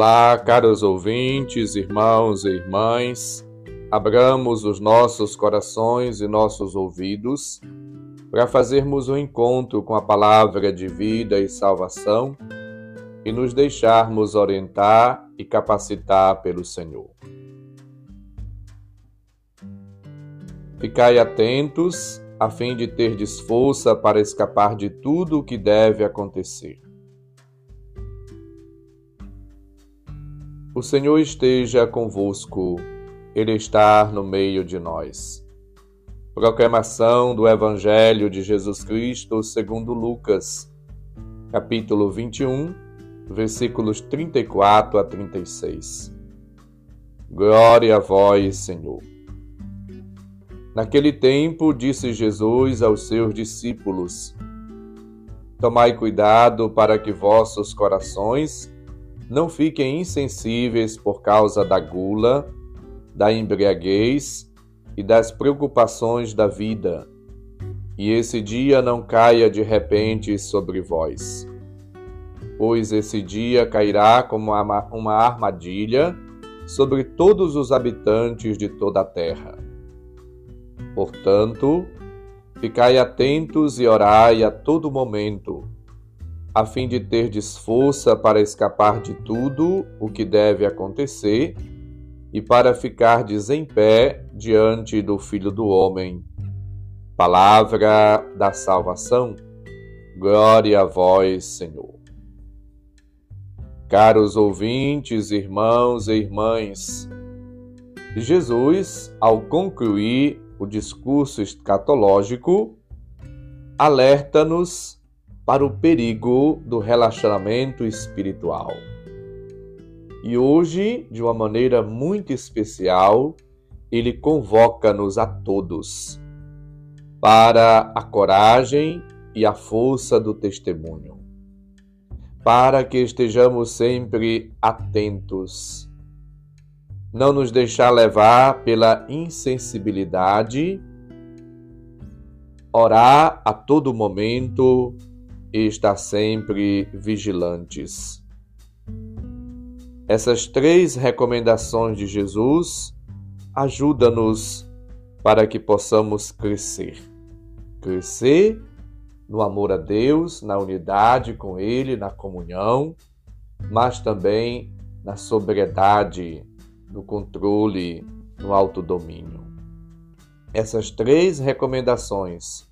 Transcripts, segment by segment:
Olá, caros ouvintes, irmãos e irmãs. Abramos os nossos corações e nossos ouvidos para fazermos um encontro com a palavra de vida e salvação e nos deixarmos orientar e capacitar pelo Senhor. Ficai atentos a fim de ter força para escapar de tudo o que deve acontecer. O Senhor esteja convosco, Ele está no meio de nós. Proclamação do Evangelho de Jesus Cristo segundo Lucas, capítulo 21, versículos 34 a 36. Glória a vós, Senhor. Naquele tempo, disse Jesus aos seus discípulos: Tomai cuidado para que vossos corações não fiquem insensíveis por causa da gula, da embriaguez e das preocupações da vida, e esse dia não caia de repente sobre vós. Pois esse dia cairá como uma armadilha sobre todos os habitantes de toda a terra. Portanto, ficai atentos e orai a todo momento a fim de terdes força para escapar de tudo o que deve acontecer e para ficardes em pé diante do Filho do Homem. Palavra da salvação. Glória a vós, Senhor. Caros ouvintes, irmãos e irmãs, Jesus, ao concluir o discurso escatológico, alerta-nos para o perigo do relacionamento espiritual. E hoje, de uma maneira muito especial, ele convoca-nos a todos para a coragem e a força do testemunho, para que estejamos sempre atentos, não nos deixar levar pela insensibilidade, orar a todo momento e estar sempre vigilantes. Essas três recomendações de Jesus ajudam-nos para que possamos crescer. Crescer no amor a Deus, na unidade com Ele, na comunhão, mas também na sobriedade, no controle, no autodomínio. Essas três recomendações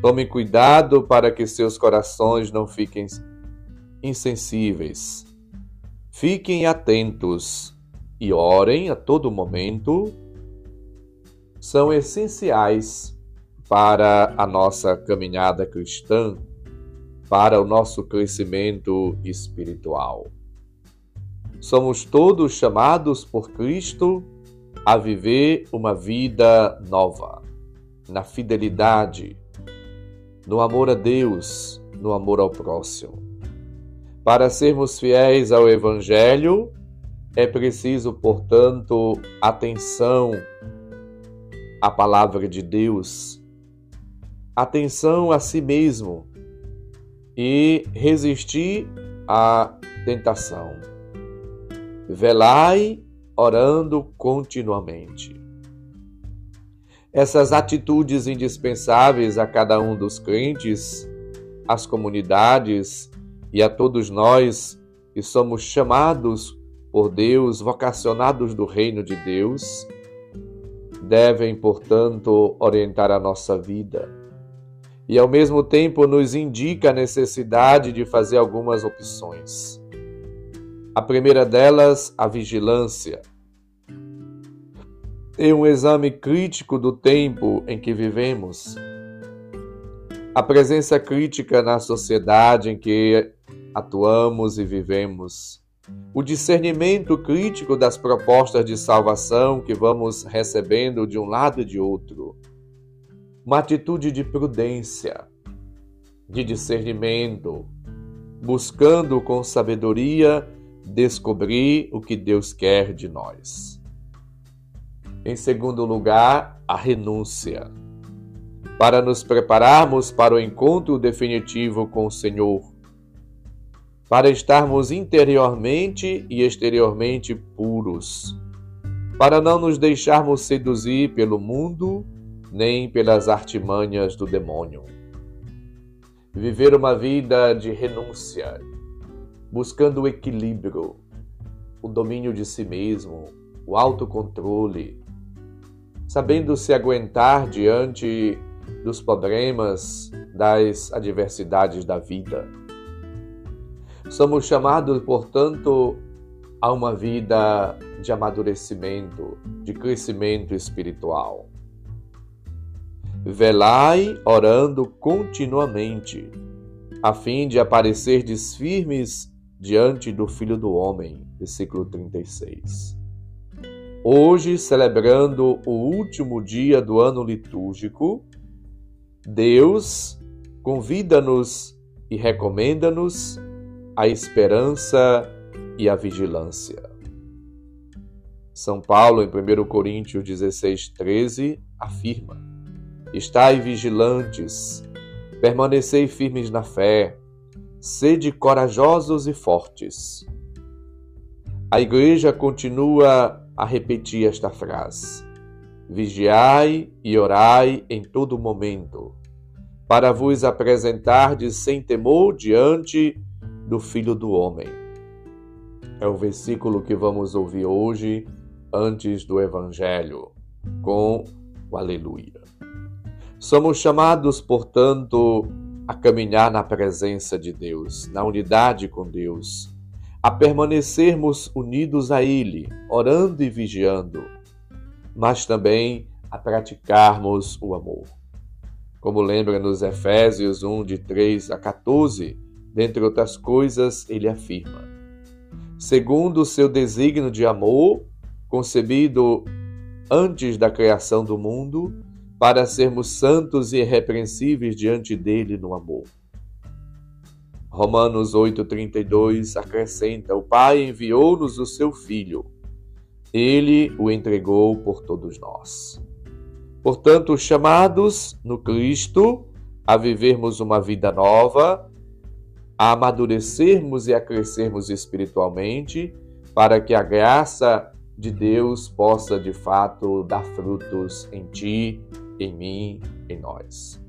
Tome cuidado para que seus corações não fiquem insensíveis. Fiquem atentos e orem a todo momento. São essenciais para a nossa caminhada cristã, para o nosso crescimento espiritual. Somos todos chamados por Cristo a viver uma vida nova, na fidelidade, no amor a Deus, no amor ao próximo. Para sermos fiéis ao Evangelho, é preciso, portanto, atenção à palavra de Deus, atenção a si mesmo e resistir à tentação. Velai orando continuamente. Essas atitudes indispensáveis a cada um dos crentes, às comunidades e a todos nós que somos chamados por Deus, vocacionados do reino de Deus, devem, portanto, orientar a nossa vida. E ao mesmo tempo nos indica a necessidade de fazer algumas opções. A primeira delas, a vigilância e um exame crítico do tempo em que vivemos. A presença crítica na sociedade em que atuamos e vivemos. O discernimento crítico das propostas de salvação que vamos recebendo de um lado e de outro. Uma atitude de prudência, de discernimento, buscando com sabedoria descobrir o que Deus quer de nós. Em segundo lugar, a renúncia. Para nos prepararmos para o encontro definitivo com o Senhor. para estarmos interiormente e exteriormente puros, para não nos deixarmos seduzir pelo mundo nem pelas artimanhas do demônio. Viver uma vida de renúncia, buscando o equilíbrio, o domínio de si mesmo, o autocontrole, sabendo se aguentar diante dos problemas, das adversidades da vida. Somos chamados, portanto, a uma vida de amadurecimento, de crescimento espiritual. Velai orando continuamente, a fim de aparecerdes firmes diante do Filho do Homem. Versículo 36. Hoje, celebrando o último dia do ano litúrgico, Deus convida-nos e recomenda-nos a esperança e a vigilância. São Paulo, em 1 Coríntios 16, 13, afirma: Estai vigilantes, permanecei firmes na fé, sede corajosos e fortes. A igreja continua a repetir esta frase: Vigiai e orai em todo momento, para vos apresentardes sem temor diante do Filho do Homem. É o versículo que vamos ouvir hoje, antes do Evangelho, com o Aleluia. Somos chamados, portanto, a caminhar na presença de Deus, na unidade com Deus a permanecermos unidos a Ele, orando e vigiando, mas também a praticarmos o amor. Como lembra nos Efésios 1, de 3 a 14, dentre outras coisas, ele afirma: segundo o seu desígnio de amor, concebido antes da criação do mundo, para sermos santos e irrepreensíveis diante dele no amor Romanos 8,32 acrescenta: O Pai enviou-nos o seu Filho. Ele o entregou por todos nós. Portanto, chamados no Cristo a vivermos uma vida nova, a amadurecermos e a crescermos espiritualmente, para que a graça de Deus possa de fato dar frutos em ti, em mim, em nós.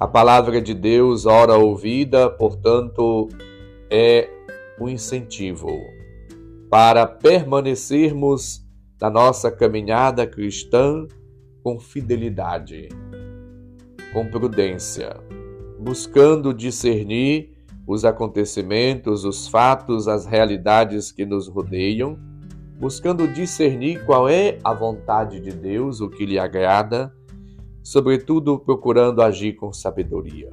A palavra de Deus, ora ouvida, portanto, é um incentivo para permanecermos na nossa caminhada cristã com fidelidade, com prudência, buscando discernir os acontecimentos, os fatos, as realidades que nos rodeiam, buscando discernir qual é a vontade de Deus, o que lhe agrada sobretudo procurando agir com sabedoria.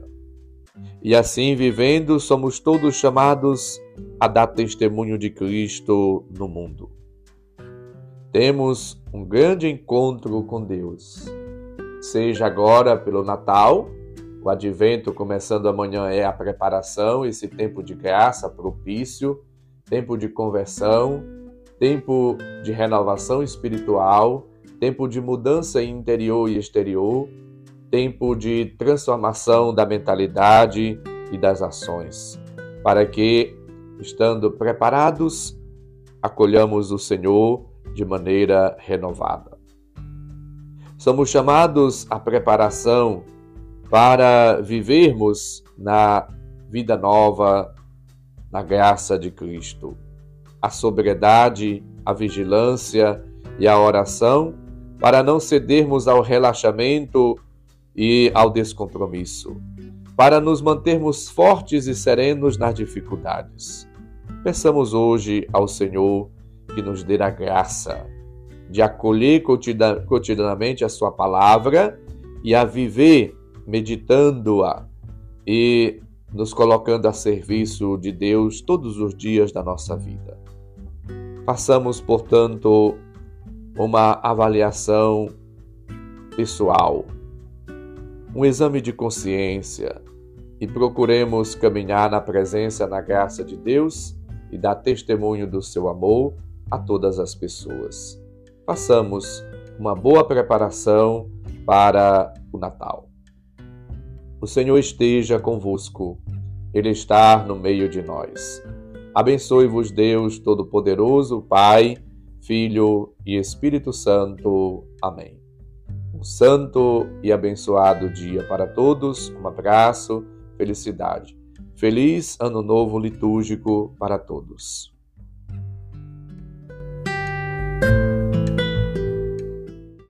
E assim vivendo, somos todos chamados a dar testemunho de Cristo no mundo. Temos um grande encontro com Deus, seja agora pelo Natal, o advento começando amanhã é a preparação, esse tempo de graça propício, tempo de conversão, tempo de renovação espiritual tempo de mudança interior e exterior, tempo de transformação da mentalidade e das ações, para que, estando preparados, acolhamos o Senhor de maneira renovada. Somos chamados à preparação para vivermos na vida nova, na graça de Cristo. A sobriedade, a vigilância e a oração para não cedermos ao relaxamento e ao descompromisso, para nos mantermos fortes e serenos nas dificuldades. Peçamos hoje ao Senhor que nos dê a graça de acolher cotidianamente a Sua palavra e a viver meditando-a e nos colocando a serviço de Deus todos os dias da nossa vida. Façamos, portanto, uma avaliação pessoal, um exame de consciência e procuremos caminhar na presença, na graça de Deus e dar testemunho do seu amor a todas as pessoas. Façamos uma boa preparação para o Natal. O Senhor esteja convosco. Ele está no meio de nós. Abençoe-vos, Deus Todo-Poderoso, Pai, Filho e Espírito Santo. Amém. Um santo e abençoado dia para todos. Um abraço, felicidade. Feliz Ano Novo Litúrgico para todos.